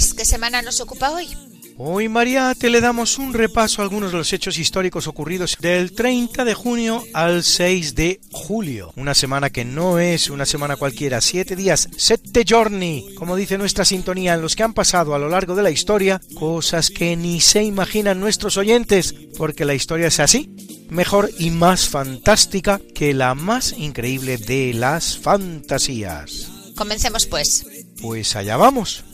Luis, ¿qué semana nos ocupa hoy? Hoy, Mariate, le damos un repaso a algunos de los hechos históricos ocurridos del 30 de junio al 6 de julio. Una semana que no es una semana cualquiera, siete días, sette giorni, como dice nuestra sintonía, en los que han pasado a lo largo de la historia cosas que ni se imaginan nuestros oyentes, porque la historia es así, mejor y más fantástica que la más increíble de las fantasías. Comencemos pues. Pues allá vamos.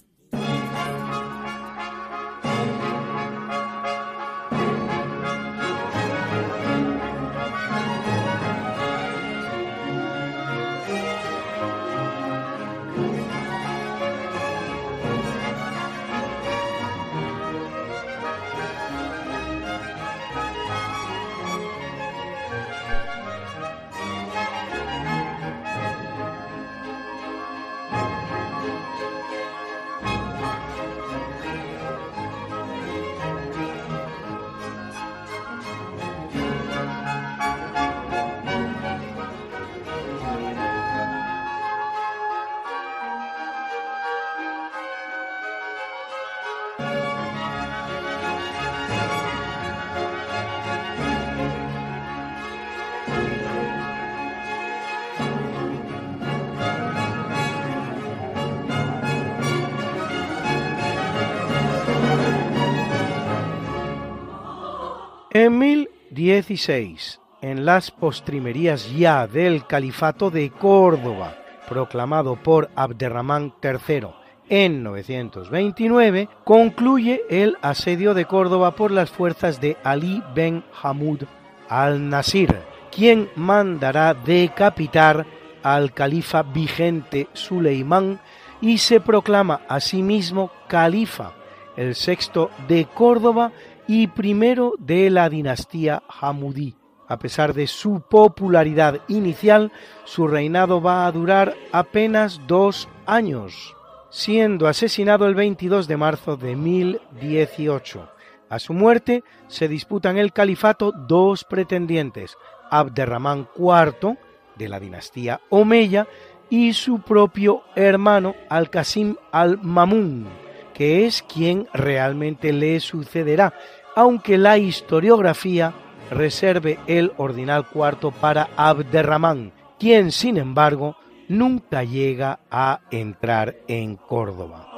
En 1016, en las postrimerías ya del califato de Córdoba, proclamado por Abderramán III en 929, concluye el asedio de Córdoba por las fuerzas de Ali ben Hamud al-Nasir, quien mandará decapitar al califa vigente Suleimán y se proclama a sí mismo califa, el sexto de Córdoba y primero de la dinastía Hamudí. A pesar de su popularidad inicial, su reinado va a durar apenas dos años, siendo asesinado el 22 de marzo de 1018. A su muerte se disputan el califato dos pretendientes, Abderramán IV, de la dinastía Omeya, y su propio hermano Al-Qasim al-Mamun, que es quien realmente le sucederá, aunque la historiografía reserve el ordinal cuarto para Abderramán, quien sin embargo nunca llega a entrar en Córdoba.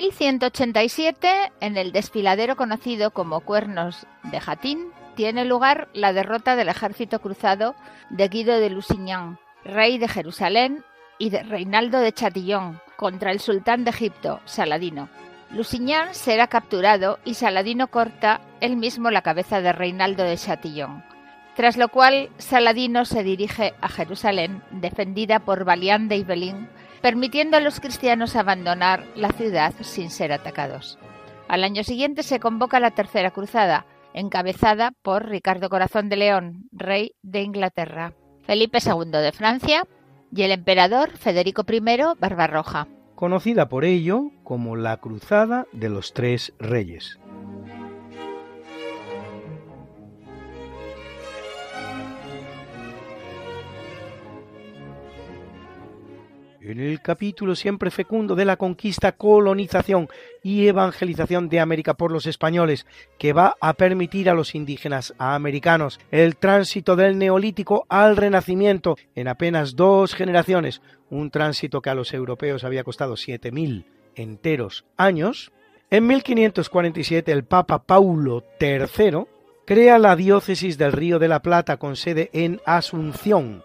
1187, en el desfiladero conocido como Cuernos de Jatín, tiene lugar la derrota del ejército cruzado de Guido de Lusignan, rey de Jerusalén, y de Reinaldo de Chatillon, contra el sultán de Egipto, Saladino. Lusignan será capturado y Saladino corta él mismo la cabeza de Reinaldo de Chatillon. Tras lo cual, Saladino se dirige a Jerusalén, defendida por Balián de Ibelín, permitiendo a los cristianos abandonar la ciudad sin ser atacados. Al año siguiente se convoca la Tercera Cruzada, encabezada por Ricardo Corazón de León, rey de Inglaterra, Felipe II de Francia y el emperador Federico I Barbarroja. conocida por ello como la Cruzada de los Tres Reyes. En el capítulo siempre fecundo de la conquista, colonización y evangelización de América por los españoles, que va a permitir a los indígenas americanos el tránsito del neolítico al renacimiento en apenas dos generaciones, un tránsito que a los europeos había costado 7.000 enteros años, en 1547 el Papa Paulo III crea la diócesis del Río de la Plata con sede en Asunción,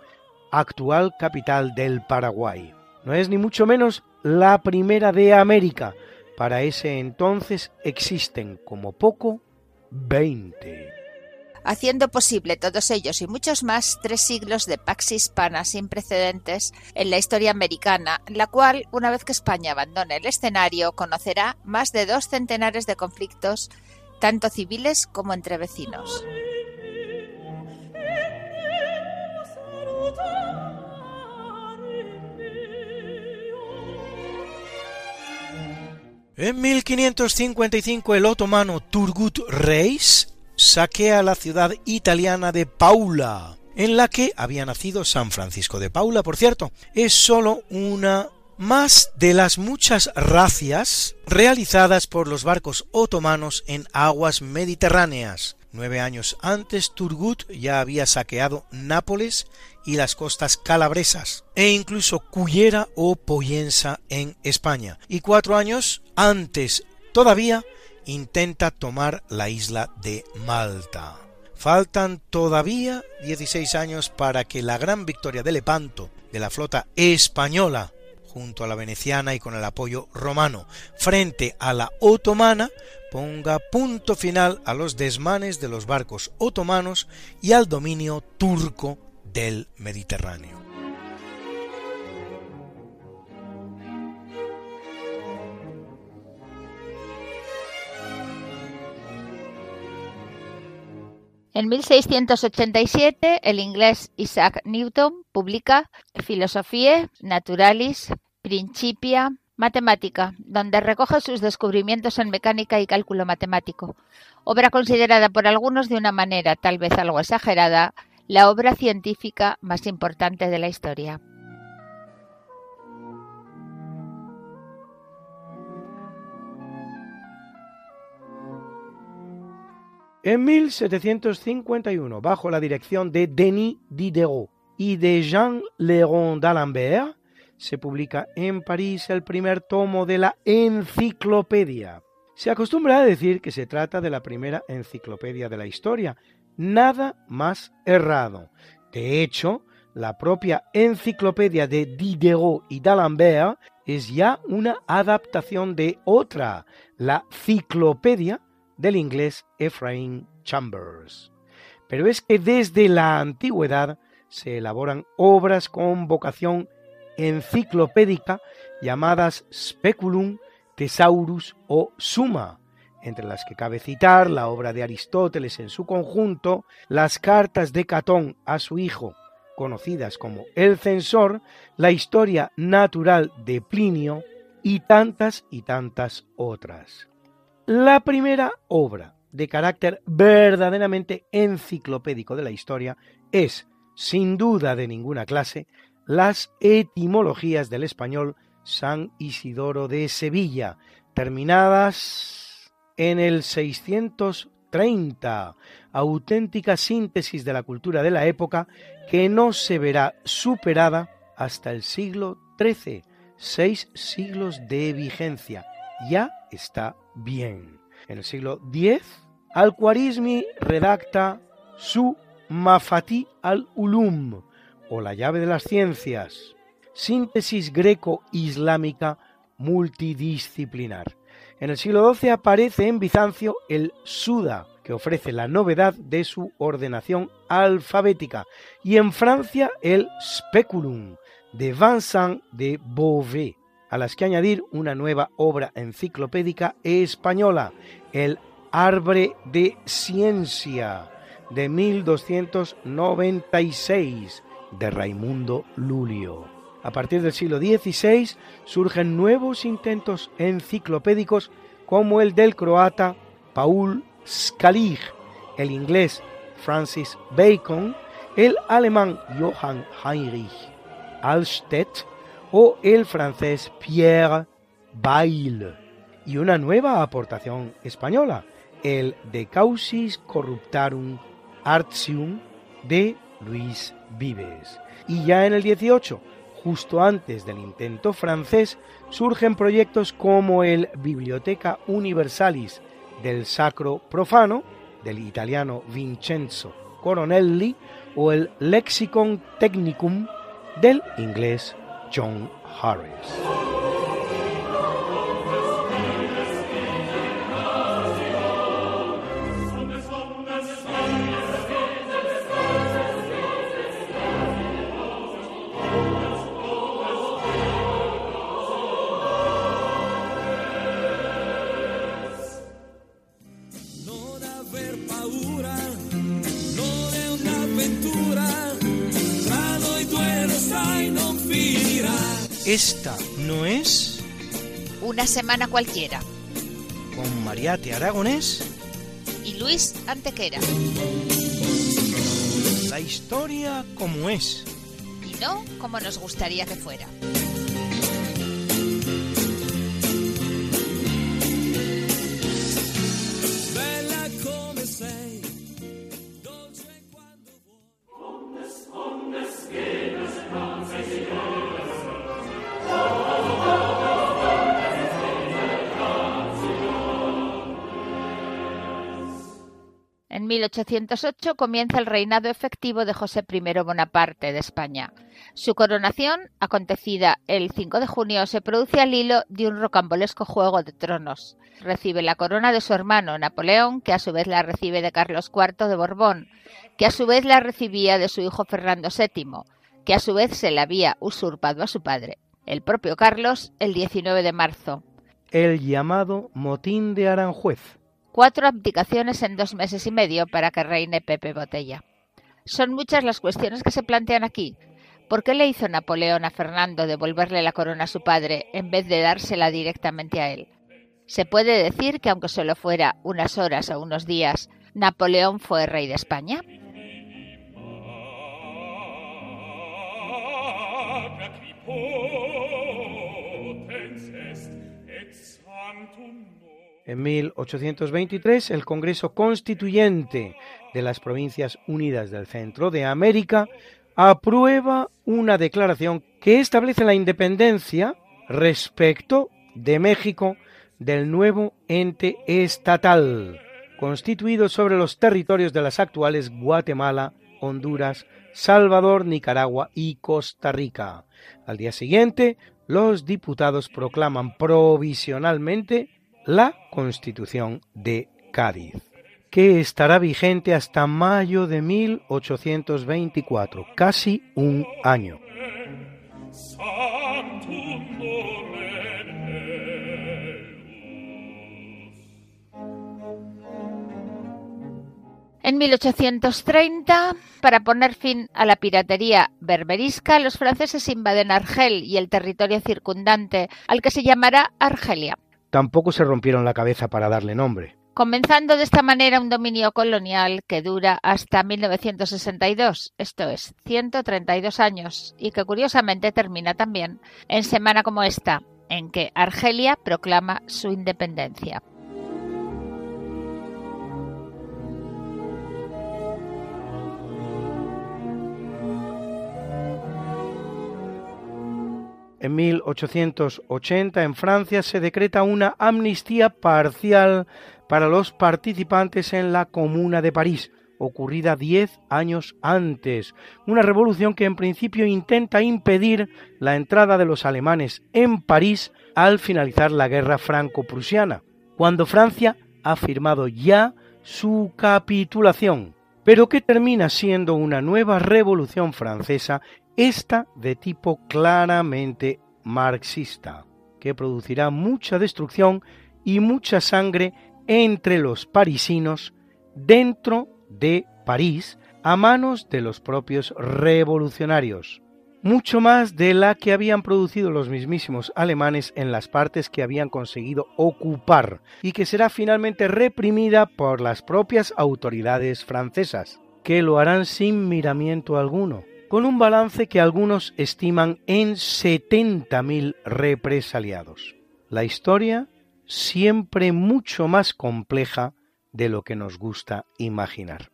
actual capital del Paraguay. No es ni mucho menos la primera de América. Para ese entonces existen como poco 20. Haciendo posible todos ellos y muchos más tres siglos de pax hispana sin precedentes en la historia americana, la cual, una vez que España abandone el escenario, conocerá más de dos centenares de conflictos, tanto civiles como entre vecinos. En 1555 el otomano Turgut Reis saquea la ciudad italiana de Paula, en la que había nacido San Francisco de Paula, por cierto. Es sólo una más de las muchas racias realizadas por los barcos otomanos en aguas mediterráneas. Nueve años antes, Turgut ya había saqueado Nápoles y las costas calabresas, e incluso Cullera o Poyensa en España. Y cuatro años antes todavía intenta tomar la isla de Malta. Faltan todavía 16 años para que la gran victoria de Lepanto de la flota española junto a la veneciana y con el apoyo romano, frente a la otomana, ponga punto final a los desmanes de los barcos otomanos y al dominio turco del Mediterráneo. En 1687, el inglés Isaac Newton publica Philosophiae Naturalis Principia Matemática, donde recoge sus descubrimientos en mecánica y cálculo matemático, obra considerada por algunos de una manera tal vez algo exagerada, la obra científica más importante de la historia. En 1751, bajo la dirección de Denis Diderot y de Jean Léon d'Alembert, se publica en París el primer tomo de la Enciclopedia. Se acostumbra a decir que se trata de la primera enciclopedia de la historia. Nada más errado. De hecho, la propia enciclopedia de Diderot y d'Alembert es ya una adaptación de otra, la Ciclopedia del inglés Ephraim Chambers. Pero es que desde la antigüedad se elaboran obras con vocación enciclopédica llamadas Speculum, Thesaurus o Suma, entre las que cabe citar la obra de Aristóteles en su conjunto, las cartas de Catón a su hijo, conocidas como El Censor, la historia natural de Plinio y tantas y tantas otras. La primera obra de carácter verdaderamente enciclopédico de la historia es, sin duda de ninguna clase, las etimologías del español San Isidoro de Sevilla, terminadas en el 630, auténtica síntesis de la cultura de la época que no se verá superada hasta el siglo XIII, seis siglos de vigencia. Ya está bien. En el siglo X, Al-Khwarizmi redacta su Mafati al-Ulum, o la llave de las ciencias, síntesis greco-islámica multidisciplinar. En el siglo XII aparece en Bizancio el Suda, que ofrece la novedad de su ordenación alfabética, y en Francia el Speculum de Vincent de Beauvais, a las que añadir una nueva obra enciclopédica española, el Arbre de Ciencia, de 1296, de Raimundo Lulio. A partir del siglo XVI surgen nuevos intentos enciclopédicos como el del croata Paul Scalig, el inglés Francis Bacon, el alemán Johann Heinrich Alstedt o el francés Pierre Bayle, y una nueva aportación española, el De Causis Corruptarum Artium de Luis Vives. Y ya en el 18, justo antes del intento francés, surgen proyectos como el Biblioteca Universalis del Sacro Profano, del italiano Vincenzo Coronelli, o el Lexicon Technicum del inglés John Harris. Una semana cualquiera. con Mariate Aragonés Y Luis Antequera. la historia como es. Y no como nos gustaría que fuera. 1808 comienza el reinado efectivo de José I Bonaparte de España. Su coronación, acontecida el 5 de junio, se produce al hilo de un rocambolesco juego de tronos. Recibe la corona de su hermano Napoleón, que a su vez la recibe de Carlos IV de Borbón, que a su vez la recibía de su hijo Fernando VII, que a su vez se la había usurpado a su padre, el propio Carlos, el 19 de marzo. El llamado motín de Aranjuez. Cuatro abdicaciones en dos meses y medio para que reine Pepe Botella. Son muchas las cuestiones que se plantean aquí. ¿Por qué le hizo Napoleón a Fernando devolverle la corona a su padre en vez de dársela directamente a él? Se puede decir que aunque solo fuera unas horas o unos días, Napoleón fue rey de España. En 1823, el Congreso Constituyente de las Provincias Unidas del Centro de América aprueba una declaración que establece la independencia respecto de México del nuevo ente estatal, constituido sobre los territorios de las actuales Guatemala, Honduras, Salvador, Nicaragua y Costa Rica. Al día siguiente, los diputados proclaman provisionalmente la Constitución de Cádiz, que estará vigente hasta mayo de 1824, casi un año. En 1830, para poner fin a la piratería berberisca, los franceses invaden Argel y el territorio circundante, al que se llamará Argelia, Tampoco se rompieron la cabeza para darle nombre. comenzando de esta manera un dominio colonial que dura hasta 1962, esto es, 132 años, y que curiosamente termina también en semana como esta, en que Argelia proclama su independencia. En 1880 en Francia se decreta una amnistía parcial para los participantes en la Comuna de París, ocurrida diez años antes, una revolución que en principio intenta impedir la entrada de los alemanes en París al finalizar la guerra franco-prusiana, cuando Francia ha firmado ya su capitulación, pero que termina siendo una nueva revolución francesa esta de tipo claramente marxista, que producirá mucha destrucción y mucha sangre entre los parisinos dentro de París a manos de los propios revolucionarios. mucho más de la que habían producido los mismísimos alemanes en las partes que habían conseguido ocupar y que será finalmente reprimida por las propias autoridades francesas, que lo harán sin miramiento alguno, con un balance que algunos estiman en 70.000 represaliados. La historia siempre mucho más compleja de lo que nos gusta imaginar.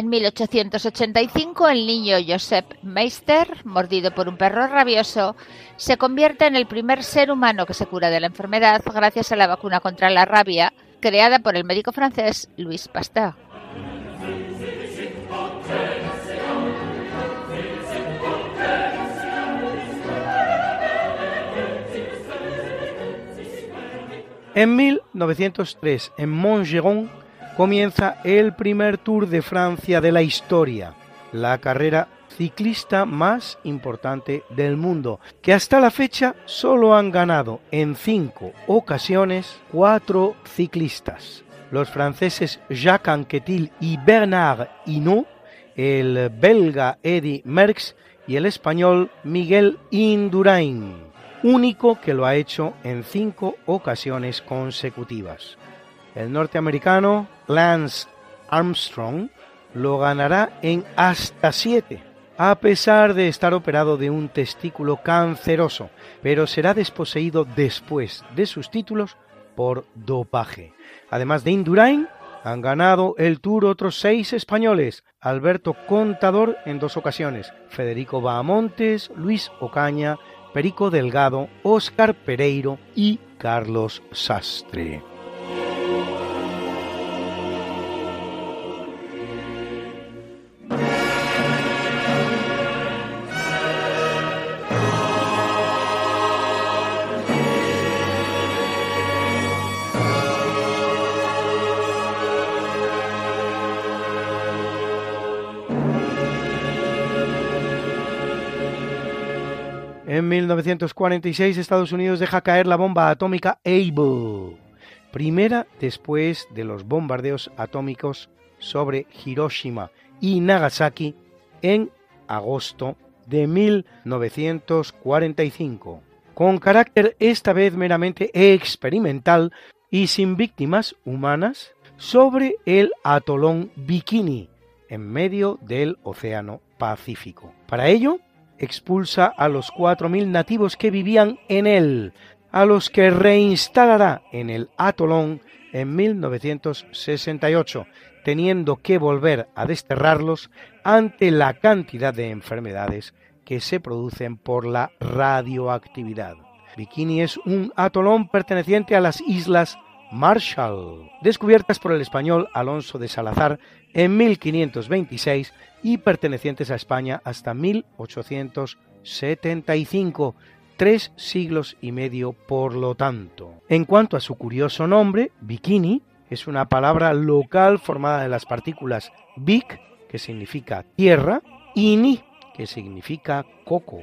En 1885, el niño Joseph Meister, mordido por un perro rabioso, se convierte en el primer ser humano que se cura de la enfermedad gracias a la vacuna contra la rabia creada por el médico francés Louis Pasteur. En 1903, en Montgeron, comienza el primer Tour de Francia de la historia, la carrera ciclista más importante del mundo, que hasta la fecha solo han ganado en cinco ocasiones cuatro ciclistas. Los franceses Jacques Anquetil y Bernard Hinault, el belga Eddy Merckx y el español Miguel Indurain, único que lo ha hecho en cinco ocasiones consecutivas. El norteamericano Lance Armstrong lo ganará en hasta siete, a pesar de estar operado de un testículo canceroso, pero será desposeído después de sus títulos por dopaje. Además de Indurain, han ganado el Tour otros seis españoles, Alberto Contador en dos ocasiones, Federico Bahamontes, Luis Ocaña, Perico Delgado, Óscar Pereiro y Carlos Sastre. 1946 Estados Unidos deja caer la bomba atómica Able, primera después de los bombardeos atómicos sobre Hiroshima y Nagasaki en agosto de 1945, con carácter esta vez meramente experimental y sin víctimas humanas sobre el atolón Bikini, en medio del Océano Pacífico. Para ello, expulsa a los 4.000 nativos que vivían en él, a los que reinstalará en el atolón en 1968, teniendo que volver a desterrarlos ante la cantidad de enfermedades que se producen por la radioactividad. Bikini es un atolón perteneciente a las Islas Marshall, descubiertas por el español Alonso de Salazar en 1526 y pertenecientes a España hasta 1875, tres siglos y medio por lo tanto. En cuanto a su curioso nombre, bikini es una palabra local formada de las partículas bik, que significa tierra, y ni, que significa coco,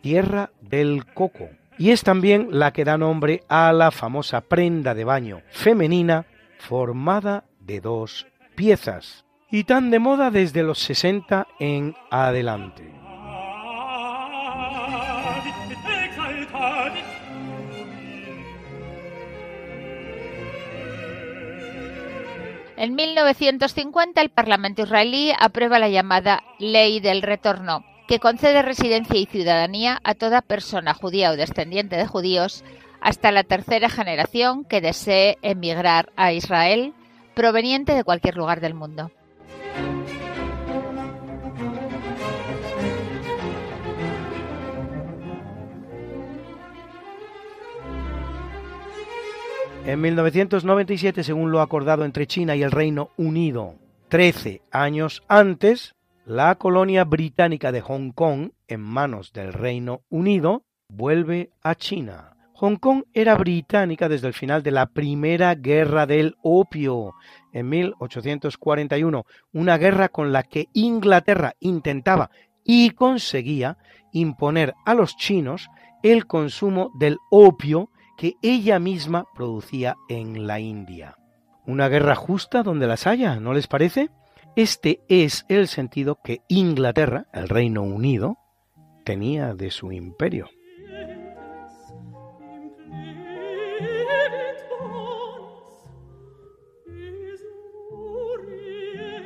tierra del coco. Y es también la que da nombre a la famosa prenda de baño femenina formada de dos piezas, y tan de moda desde los 60 en adelante. En 1950 el Parlamento israelí aprueba la llamada Ley del Retorno, que concede residencia y ciudadanía a toda persona judía o descendiente de judíos hasta la tercera generación que desee emigrar a Israel proveniente de cualquier lugar del mundo. En 1997, según lo acordado entre China y el Reino Unido, 13 años antes, la colonia británica de Hong Kong, en manos del Reino Unido, vuelve a China. Hong Kong era británica desde el final de la Primera Guerra del Opio, en 1841, una guerra con la que Inglaterra intentaba y conseguía imponer a los chinos el consumo del opio que ella misma producía en la India. Una guerra justa donde las haya, ¿no les parece? Este es el sentido que Inglaterra, el Reino Unido, tenía de su imperio.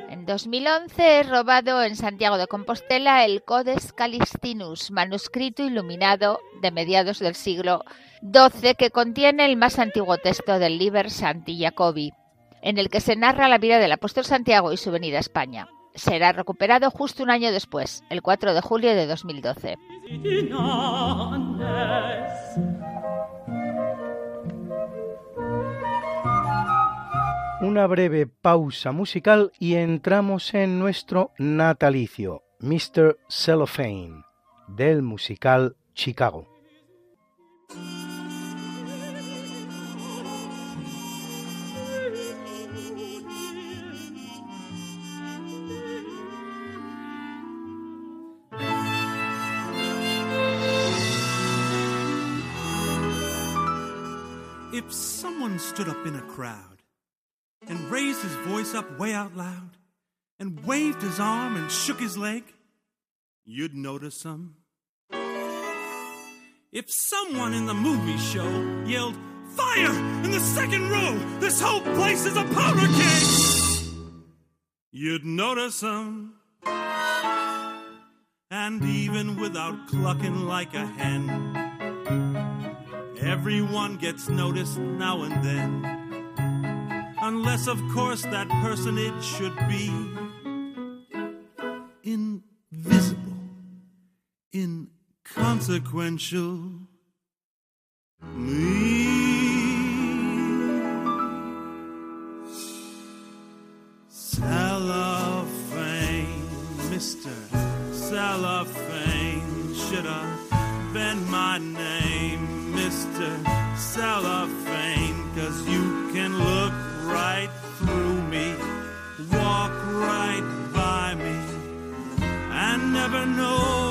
En 2011 es robado en Santiago de Compostela el Codex Calistinus, manuscrito iluminado de mediados del siglo XII que contiene el más antiguo texto del Liber Santi Jacobi en el que se narra la vida del apóstol Santiago y su venida a España. Será recuperado justo un año después, el 4 de julio de 2012. Una breve pausa musical y entramos en nuestro natalicio, Mr. Cellophane, del musical Chicago. If someone stood up in a crowd and raised his voice up way out loud and waved his arm and shook his leg, you'd notice him. If someone in the movie show yelled, Fire in the second row! This whole place is a powder keg! You'd notice him. And even without clucking like a hen, Everyone gets noticed now and then. Unless, of course, that personage should be invisible, inconsequential. Me. Cellophane, cause you can look right through me, walk right by me, and never know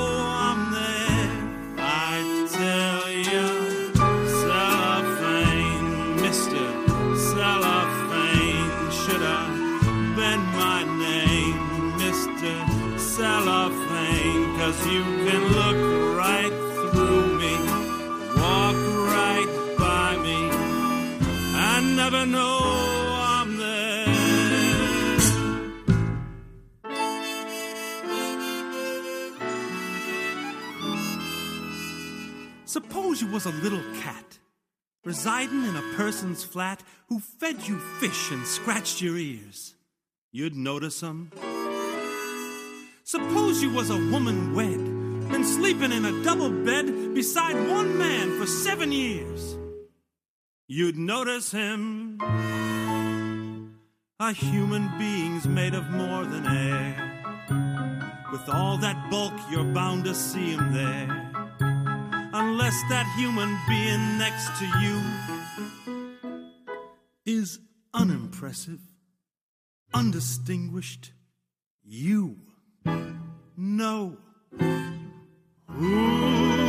Suppose you was a little cat residing in a person's flat who fed you fish and scratched your ears. You'd notice him. Suppose you was a woman wed been sleeping in a double bed beside one man for seven years. You'd notice him. A human being's made of more than air. With all that bulk, you're bound to see him there. Unless that human being next to you is unimpressive, undistinguished, you know. Should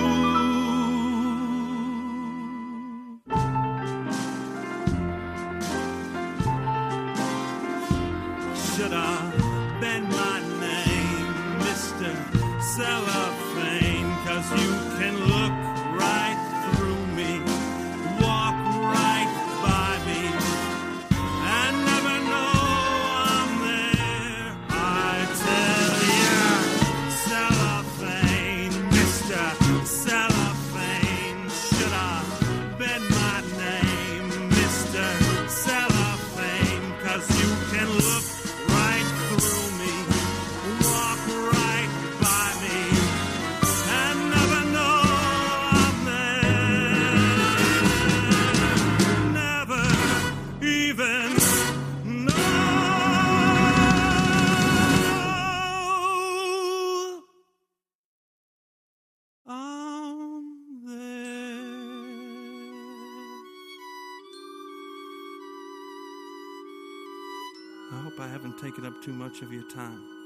up too much of your time.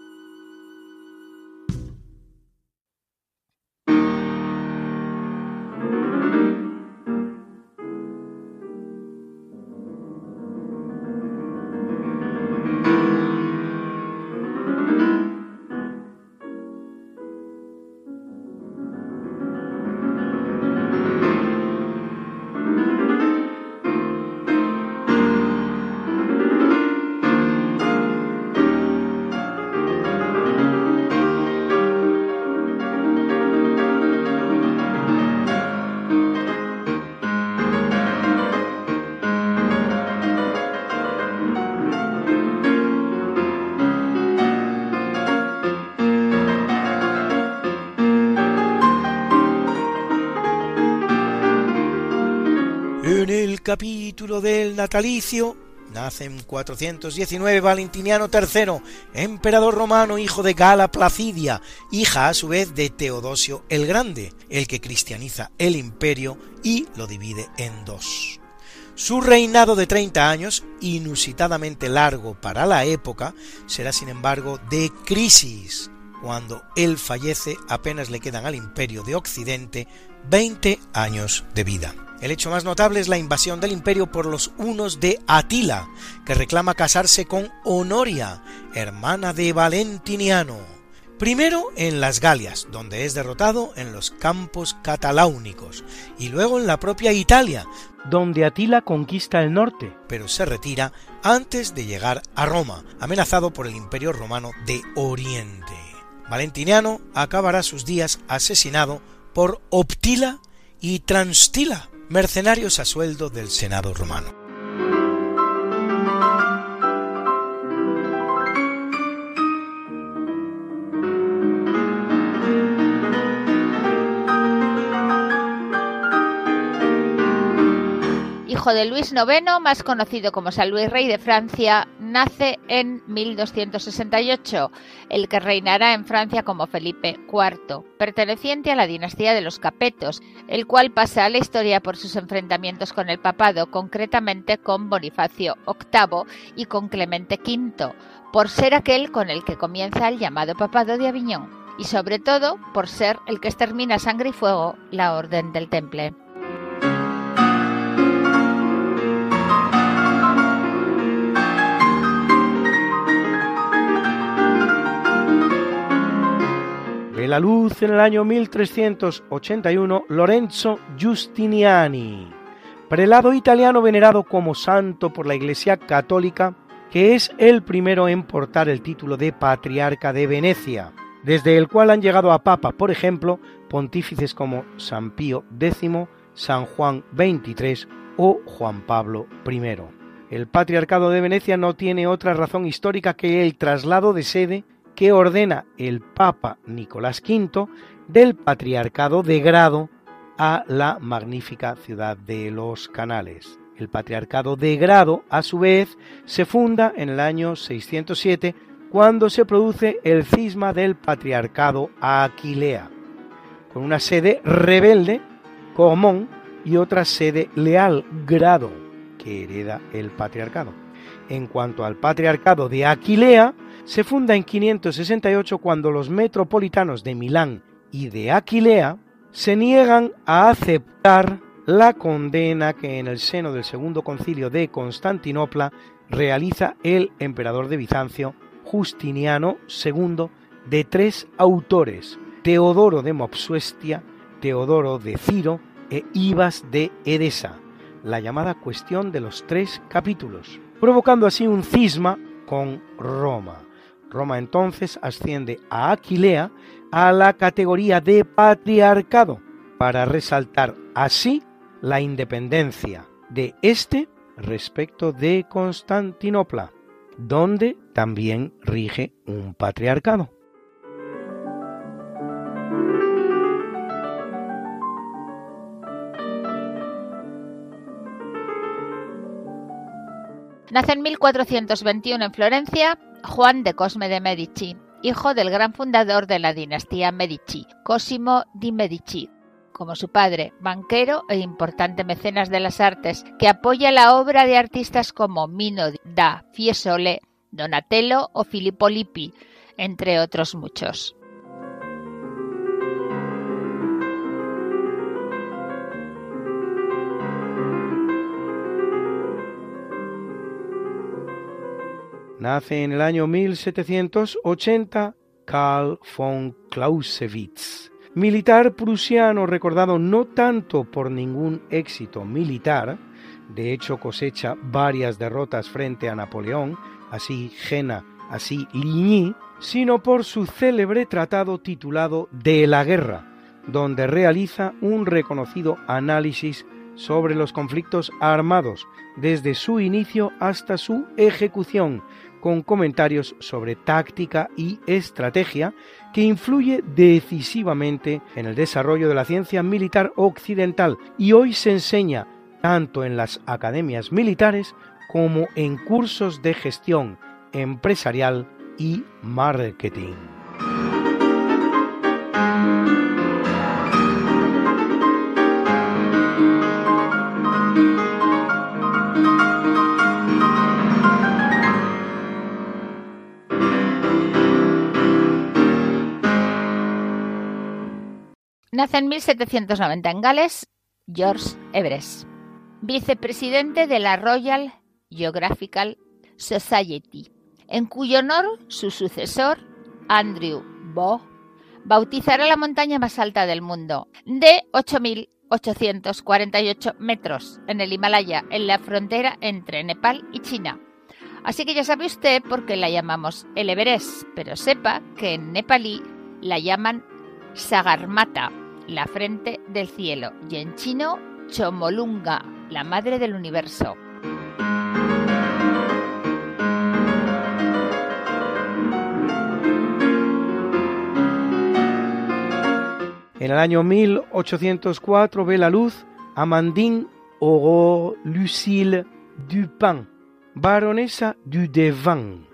Natalicio, nace en 419 Valentiniano III, emperador romano, hijo de Gala Placidia, hija a su vez de Teodosio el Grande, el que cristianiza el imperio y lo divide en dos. Su reinado de 30 años, inusitadamente largo para la época, será sin embargo de crisis. Cuando él fallece apenas le quedan al imperio de Occidente 20 años de vida. El hecho más notable es la invasión del imperio por los hunos de Atila, que reclama casarse con Honoria, hermana de Valentiniano. Primero en las Galias, donde es derrotado en los campos cataláunicos, y luego en la propia Italia, donde Atila conquista el norte, pero se retira antes de llegar a Roma, amenazado por el imperio romano de Oriente. Valentiniano acabará sus días asesinado por Optila y Transtila, mercenarios a sueldo del Senado romano. Hijo de Luis IX, más conocido como San Luis Rey de Francia, nace en 1268, el que reinará en Francia como Felipe IV, perteneciente a la dinastía de los Capetos, el cual pasa a la historia por sus enfrentamientos con el papado, concretamente con Bonifacio VIII y con Clemente V, por ser aquel con el que comienza el llamado papado de Aviñón, y sobre todo por ser el que extermina sangre y fuego la Orden del Temple. La luz en el año 1381 Lorenzo Giustiniani, prelado italiano venerado como santo por la Iglesia Católica, que es el primero en portar el título de Patriarca de Venecia, desde el cual han llegado a Papa, por ejemplo, pontífices como San Pío X, San Juan XXIII o Juan Pablo I. El Patriarcado de Venecia no tiene otra razón histórica que el traslado de sede que ordena el Papa Nicolás V del Patriarcado de Grado a la magnífica ciudad de los Canales. El Patriarcado de Grado, a su vez, se funda en el año 607 cuando se produce el cisma del Patriarcado Aquilea, con una sede rebelde, Comón, y otra sede leal, Grado, que hereda el Patriarcado. En cuanto al Patriarcado de Aquilea, se funda en 568 cuando los metropolitanos de Milán y de Aquilea se niegan a aceptar la condena que en el seno del segundo concilio de Constantinopla realiza el emperador de Bizancio, Justiniano II, de tres autores, Teodoro de Mopsuestia, Teodoro de Ciro e Ibas de Edesa, la llamada cuestión de los tres capítulos, provocando así un cisma con Roma. Roma entonces asciende a Aquilea a la categoría de patriarcado para resaltar así la independencia de éste respecto de Constantinopla, donde también rige un patriarcado. Nace en 1421 en Florencia Juan de Cosme de Medici, hijo del gran fundador de la dinastía Medici, Cosimo di Medici, como su padre, banquero e importante mecenas de las artes, que apoya la obra de artistas como Mino da Fiesole, Donatello o Filippo Lippi, entre otros muchos. Nace en el año 1780 Karl von Clausewitz, militar prusiano recordado no tanto por ningún éxito militar, de hecho cosecha varias derrotas frente a Napoleón, así Jena, así Ligny, sino por su célebre tratado titulado De la guerra, donde realiza un reconocido análisis sobre los conflictos armados desde su inicio hasta su ejecución, con comentarios sobre táctica y estrategia que influye decisivamente en el desarrollo de la ciencia militar occidental y hoy se enseña tanto en las academias militares como en cursos de gestión empresarial y marketing. Nace en 1790 en Gales George Everest, vicepresidente de la Royal Geographical Society, en cuyo honor su sucesor, Andrew Boh, bautizará la montaña más alta del mundo, de 8.848 metros, en el Himalaya, en la frontera entre Nepal y China. Así que ya sabe usted por qué la llamamos el Everest, pero sepa que en nepalí la llaman Sagarmata, la frente del cielo, y en chino Chomolunga, la madre del universo. En el año 1804 ve la luz Amandine Aurore Lucille Dupin, baronesa du Devant,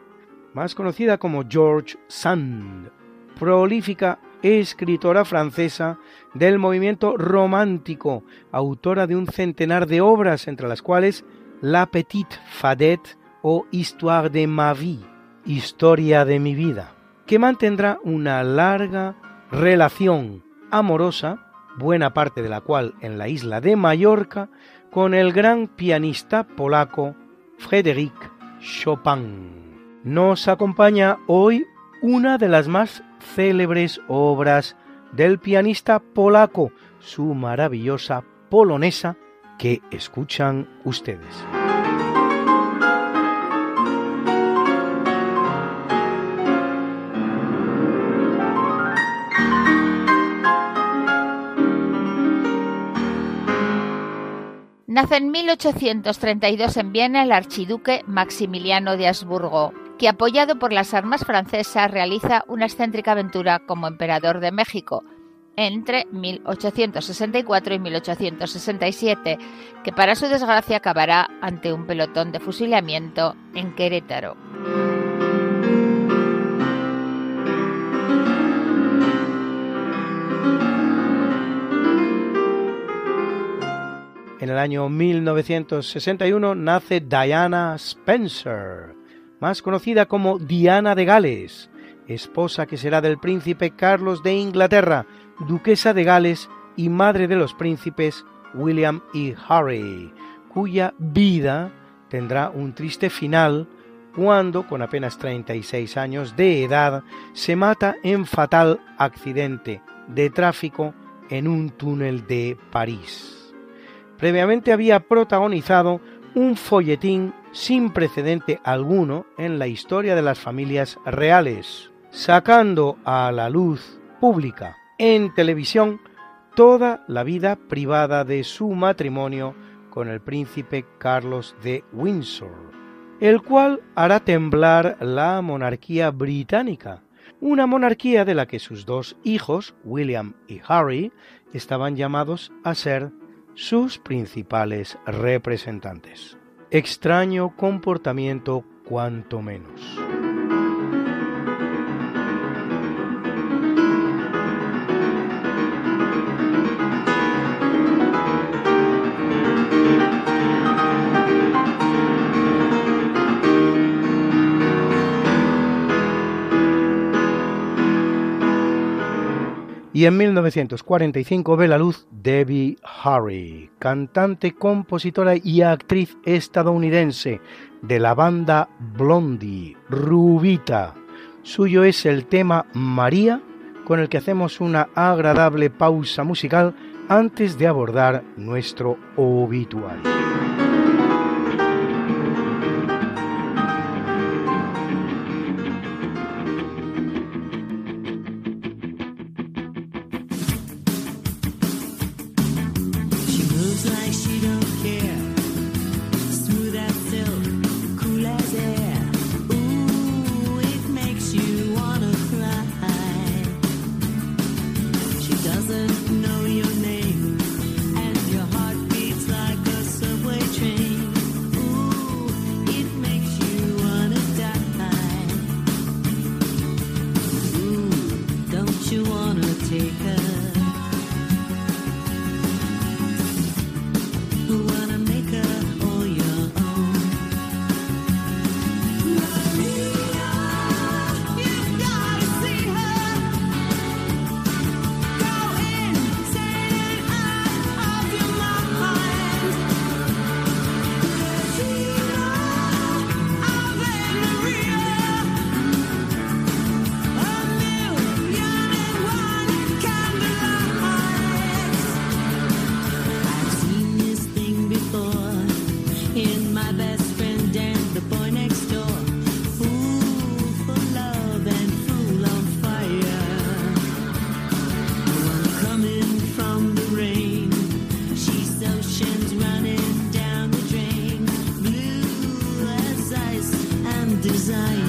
más conocida como George Sand, prolífica escritora francesa del movimiento romántico, autora de un centenar de obras, entre las cuales La Petite Fadette o Histoire de ma vie, Historia de mi vida, que mantendrá una larga relación amorosa, buena parte de la cual en la isla de Mallorca, con el gran pianista polaco Frédéric Chopin. Nos acompaña hoy una de las más célebres obras del pianista polaco, su maravillosa polonesa que escuchan ustedes. Nace en 1832 en Viena el archiduque Maximiliano de Habsburgo, que apoyado por las armas francesas realiza una excéntrica aventura como emperador de México entre 1864 y 1867, que para su desgracia acabará ante un pelotón de fusilamiento en Querétaro. En el año 1961 nace Diana Spencer, más conocida como Diana de Gales, esposa que será del príncipe Carlos de Inglaterra, duquesa de Gales y madre de los príncipes William y Harry, cuya vida tendrá un triste final cuando, con apenas 36 años de edad, se mata en fatal accidente de tráfico en un túnel de París. Previamente había protagonizado un folletín sin precedente alguno en la historia de las familias reales, sacando a la luz pública en televisión toda la vida privada de su matrimonio con el príncipe Carlos de Windsor, el cual hará temblar la monarquía británica, una monarquía de la que sus dos hijos, William y Harry, estaban llamados a ser sus principales representantes extraño comportamiento cuanto menos. Y en 1945 ve la luz Debbie Harry, cantante, compositora y actriz estadounidense de la banda Blondie, Rubita. Suyo es el tema María, con el que hacemos una agradable pausa musical antes de abordar nuestro obituario. desire.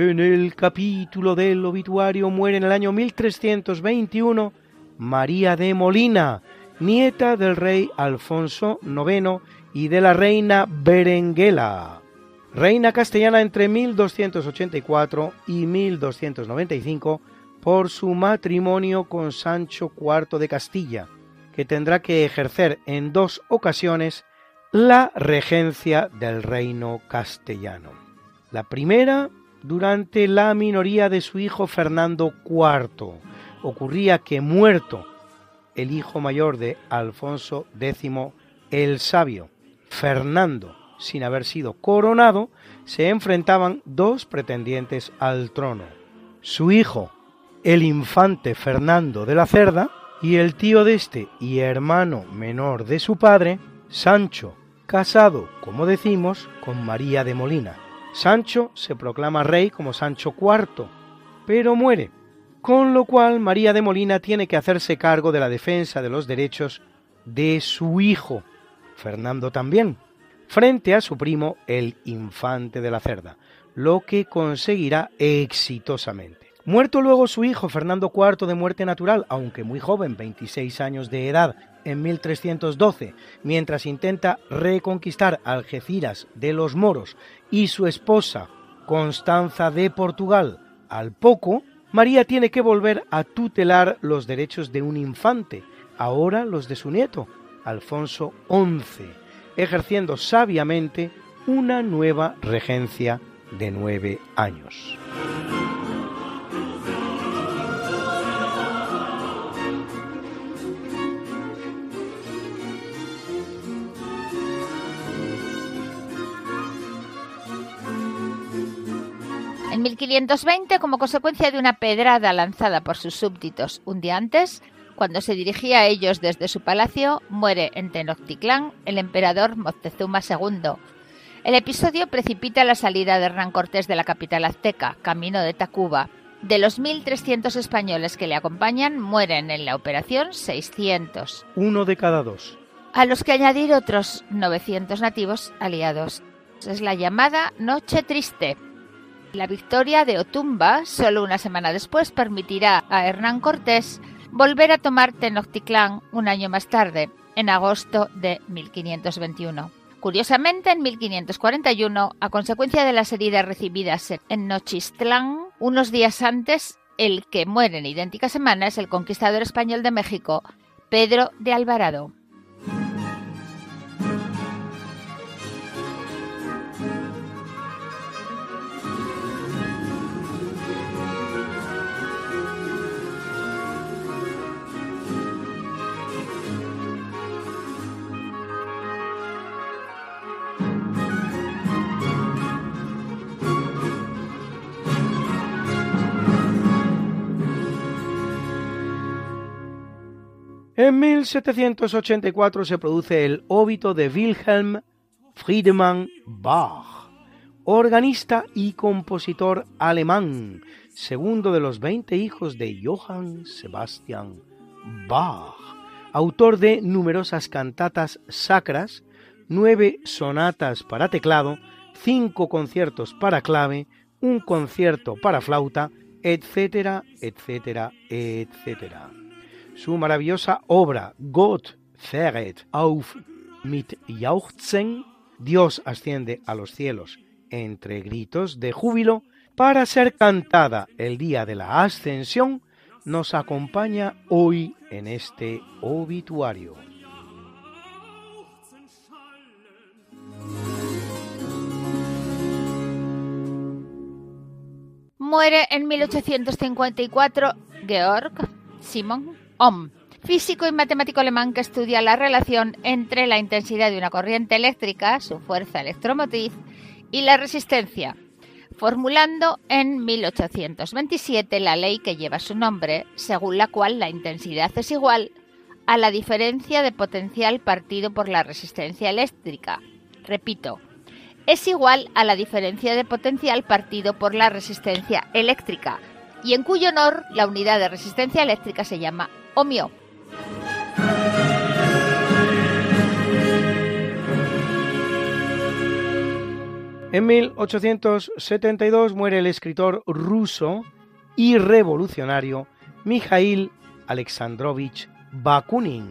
En el capítulo del obituario muere en el año 1321 María de Molina, nieta del rey Alfonso IX y de la reina Berenguela, reina castellana entre 1284 y 1295 por su matrimonio con Sancho IV de Castilla, que tendrá que ejercer en dos ocasiones la regencia del reino castellano. La primera durante la minoría de su hijo Fernando IV. Ocurría que muerto el hijo mayor de Alfonso X el Sabio, Fernando, sin haber sido coronado, se enfrentaban dos pretendientes al trono. Su hijo, el infante Fernando de la Cerda, y el tío de este y hermano menor de su padre, Sancho casado, como decimos, con María de Molina. Sancho se proclama rey como Sancho IV, pero muere, con lo cual María de Molina tiene que hacerse cargo de la defensa de los derechos de su hijo, Fernando también, frente a su primo el infante de la Cerda, lo que conseguirá exitosamente. Muerto luego su hijo Fernando IV de muerte natural, aunque muy joven, 26 años de edad, en 1312, mientras intenta reconquistar Algeciras de los moros y su esposa Constanza de Portugal al poco, María tiene que volver a tutelar los derechos de un infante, ahora los de su nieto, Alfonso XI, ejerciendo sabiamente una nueva regencia de nueve años. En 1520, como consecuencia de una pedrada lanzada por sus súbditos un día antes, cuando se dirigía a ellos desde su palacio, muere en Tenochtitlán el emperador Moctezuma II. El episodio precipita la salida de Hernán Cortés de la capital azteca, camino de Tacuba. De los 1.300 españoles que le acompañan, mueren en la operación 600. Uno de cada dos. A los que añadir otros 900 nativos aliados. Es la llamada Noche Triste, la victoria de Otumba, solo una semana después, permitirá a Hernán Cortés volver a tomar Tenochtitlán un año más tarde, en agosto de 1521. Curiosamente, en 1541, a consecuencia de las heridas recibidas en Nochistlán, unos días antes, el que muere en idéntica semana es el conquistador español de México, Pedro de Alvarado. En 1784 se produce el óbito de Wilhelm Friedemann Bach, organista y compositor alemán, segundo de los 20 hijos de Johann Sebastian Bach, autor de numerosas cantatas sacras, nueve sonatas para teclado, cinco conciertos para clave, un concierto para flauta, etcétera, etcétera, etcétera su maravillosa obra Gott fähret auf mit Jauchzen, Dios asciende a los cielos entre gritos de júbilo, para ser cantada el día de la ascensión, nos acompaña hoy en este obituario. Muere en 1854 Georg Simon Ohm, físico y matemático alemán que estudia la relación entre la intensidad de una corriente eléctrica, su fuerza electromotriz, y la resistencia, formulando en 1827 la ley que lleva su nombre, según la cual la intensidad es igual a la diferencia de potencial partido por la resistencia eléctrica. Repito, es igual a la diferencia de potencial partido por la resistencia eléctrica, y en cuyo honor la unidad de resistencia eléctrica se llama ohmio. En 1872 muere el escritor ruso y revolucionario Mikhail Alexandrovich Bakunin,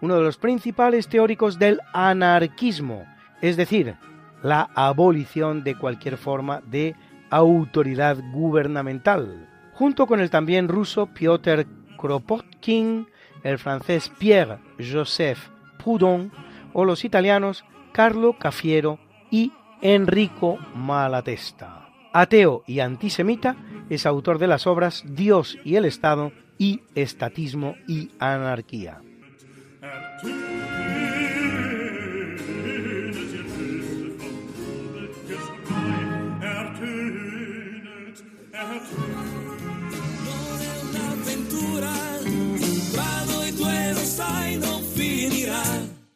uno de los principales teóricos del anarquismo, es decir, la abolición de cualquier forma de autoridad gubernamental, junto con el también ruso Piotr Kropotkin, el francés Pierre-Joseph Proudhon o los italianos Carlo Cafiero y Enrico Malatesta. Ateo y antisemita, es autor de las obras Dios y el Estado y Estatismo y Anarquía.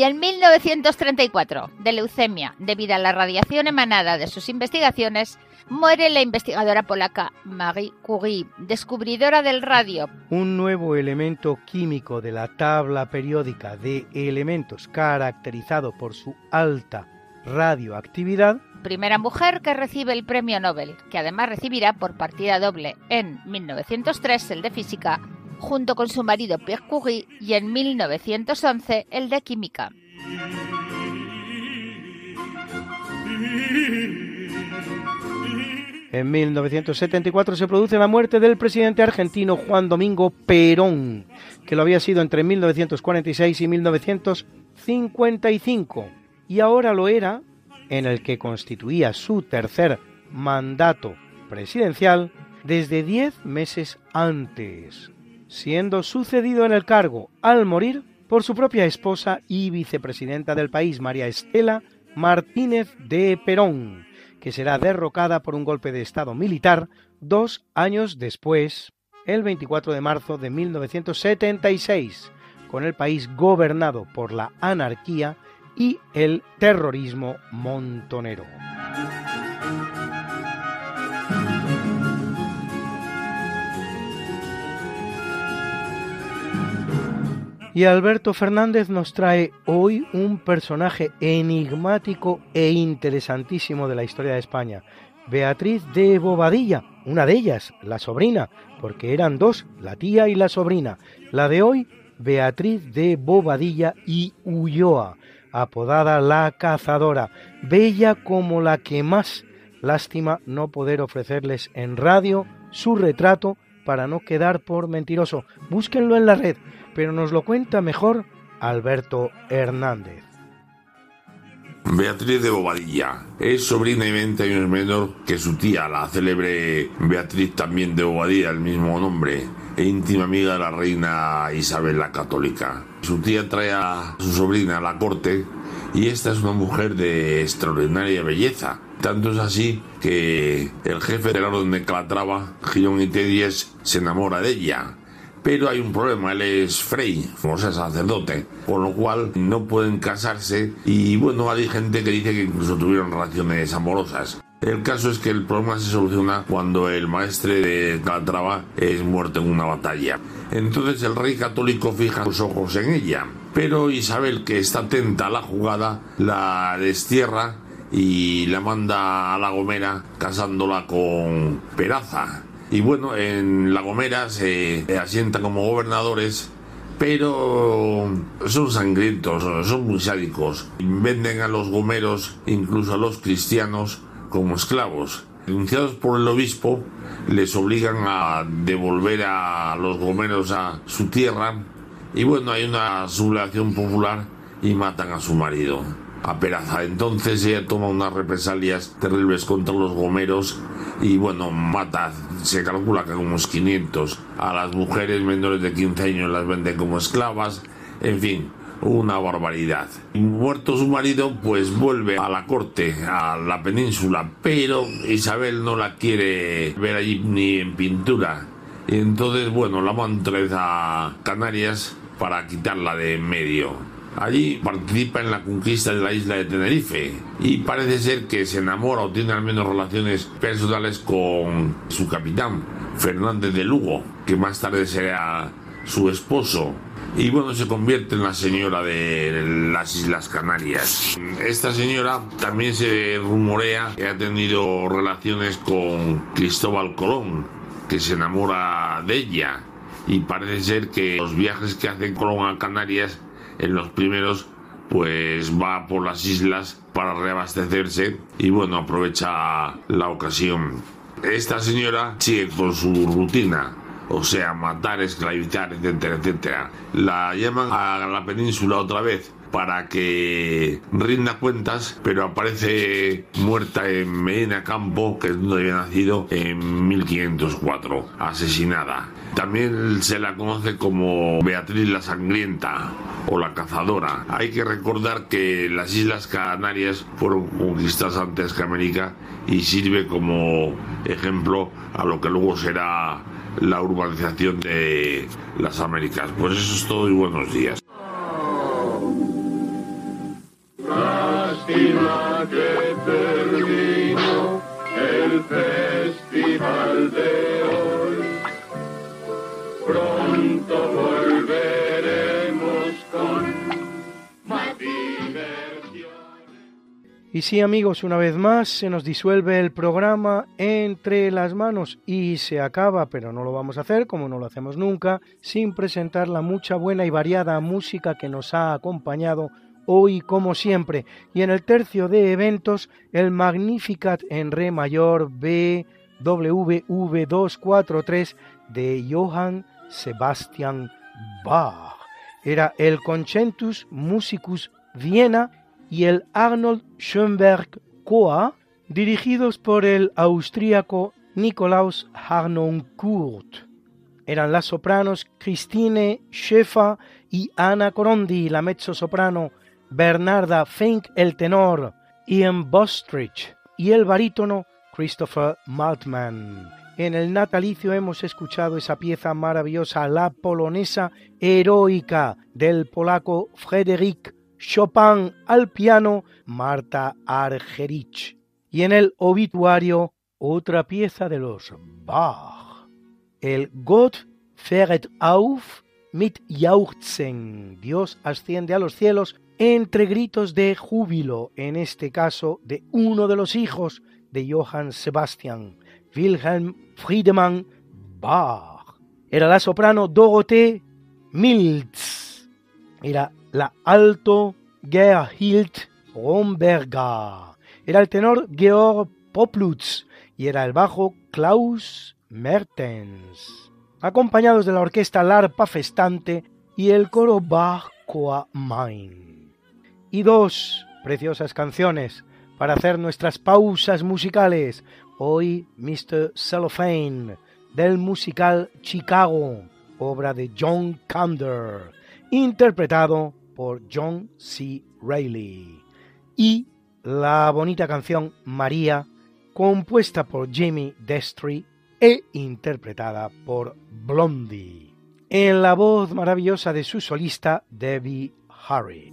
Y en 1934, de leucemia, debido a la radiación emanada de sus investigaciones, muere la investigadora polaca Marie Curie, descubridora del radio. Un nuevo elemento químico de la tabla periódica de elementos caracterizado por su alta radioactividad. Primera mujer que recibe el premio Nobel, que además recibirá por partida doble en 1903 el de física junto con su marido Pierre Curie y en 1911 el de química. En 1974 se produce la muerte del presidente argentino Juan Domingo Perón, que lo había sido entre 1946 y 1955, y ahora lo era en el que constituía su tercer mandato presidencial desde diez meses antes siendo sucedido en el cargo al morir por su propia esposa y vicepresidenta del país, María Estela Martínez de Perón, que será derrocada por un golpe de Estado militar dos años después, el 24 de marzo de 1976, con el país gobernado por la anarquía y el terrorismo montonero. Y Alberto Fernández nos trae hoy un personaje enigmático e interesantísimo de la historia de España. Beatriz de Bobadilla, una de ellas, la sobrina, porque eran dos, la tía y la sobrina. La de hoy, Beatriz de Bobadilla y Ulloa, apodada la cazadora, bella como la que más. Lástima no poder ofrecerles en radio su retrato para no quedar por mentiroso. Búsquenlo en la red pero nos lo cuenta mejor Alberto Hernández. Beatriz de Bobadilla es sobrina y 20 años menor que su tía, la célebre Beatriz también de Bobadilla, el mismo nombre, e íntima amiga de la reina Isabel la Católica. Su tía trae a su sobrina a la corte y esta es una mujer de extraordinaria belleza. Tanto es así que el jefe del orden de Calatrava, Girón y se enamora de ella pero hay un problema, él es Frey, o sea, sacerdote, con lo cual no pueden casarse y bueno, hay gente que dice que incluso tuvieron relaciones amorosas. El caso es que el problema se soluciona cuando el maestre de Calatrava es muerto en una batalla. Entonces el rey católico fija sus ojos en ella, pero Isabel, que está atenta a la jugada, la destierra y la manda a La Gomera casándola con Peraza, y bueno, en La Gomera se asientan como gobernadores, pero son sangrientos, son muy sádicos. Venden a los gomeros, incluso a los cristianos, como esclavos. Denunciados por el obispo, les obligan a devolver a los gomeros a su tierra y bueno, hay una sublevación popular y matan a su marido. Peraza. Entonces ella toma unas represalias terribles contra los gomeros y bueno, mata, se calcula que unos 500 a las mujeres menores de 15 años las venden como esclavas, en fin, una barbaridad. Muerto su marido, pues vuelve a la corte, a la península, pero Isabel no la quiere ver allí ni en pintura. Y entonces, bueno, la manda a Canarias para quitarla de en medio. Allí participa en la conquista de la isla de Tenerife y parece ser que se enamora o tiene al menos relaciones personales con su capitán, Fernández de Lugo, que más tarde será su esposo y bueno, se convierte en la señora de las Islas Canarias. Esta señora también se rumorea que ha tenido relaciones con Cristóbal Colón, que se enamora de ella. Y parece ser que los viajes que hace Colón a Canarias, en los primeros, pues va por las islas para reabastecerse y bueno, aprovecha la ocasión. Esta señora sigue con su rutina o sea, matar, esclavizar, etcétera, etcétera. La llaman a la península otra vez para que rinda cuentas, pero aparece muerta en Medina Campo, que es donde había nacido en 1504, asesinada. También se la conoce como Beatriz la Sangrienta o la Cazadora. Hay que recordar que las Islas Canarias fueron conquistadas antes que América y sirve como ejemplo a lo que luego será la urbanización de las Américas. Pues eso es todo y buenos días. Lástima que terminó el festival de hoy. Pronto volveremos con más. Y sí amigos, una vez más se nos disuelve el programa entre las manos y se acaba, pero no lo vamos a hacer como no lo hacemos nunca, sin presentar la mucha buena y variada música que nos ha acompañado hoy como siempre. Y en el tercio de eventos, el Magnificat en Re mayor BWV 243 de Johann Sebastian Bach. Era el Concentus Musicus Viena y el Arnold Schoenberg Choa, dirigidos por el austríaco Nikolaus Harnoncourt. Eran las sopranos Christine Schäfer y Anna Corondi, la mezzo-soprano Bernarda Fink, el tenor Ian Bostrich y el barítono Christopher Maltman. En el natalicio hemos escuchado esa pieza maravillosa, la polonesa heroica del polaco Frédéric Chopin al piano, Marta Argerich. Y en el obituario, otra pieza de los Bach, el Gott fährt auf mit Jauchzen. Dios asciende a los cielos entre gritos de júbilo, en este caso de uno de los hijos de Johann Sebastian, Wilhelm Friedemann Bach. Era la soprano Dorothee Milz. Era la alto Gerhild Romberga. Era el tenor Georg Poplutz y era el bajo Klaus Mertens. Acompañados de la orquesta Larpa Festante y el coro Bach Coa Main. Y dos preciosas canciones para hacer nuestras pausas musicales. Hoy Mr. Cellophane del musical Chicago, obra de John Kander, interpretado por John C. Reilly. Y la bonita canción María, compuesta por Jimmy Destry e interpretada por Blondie, en la voz maravillosa de su solista Debbie Harry.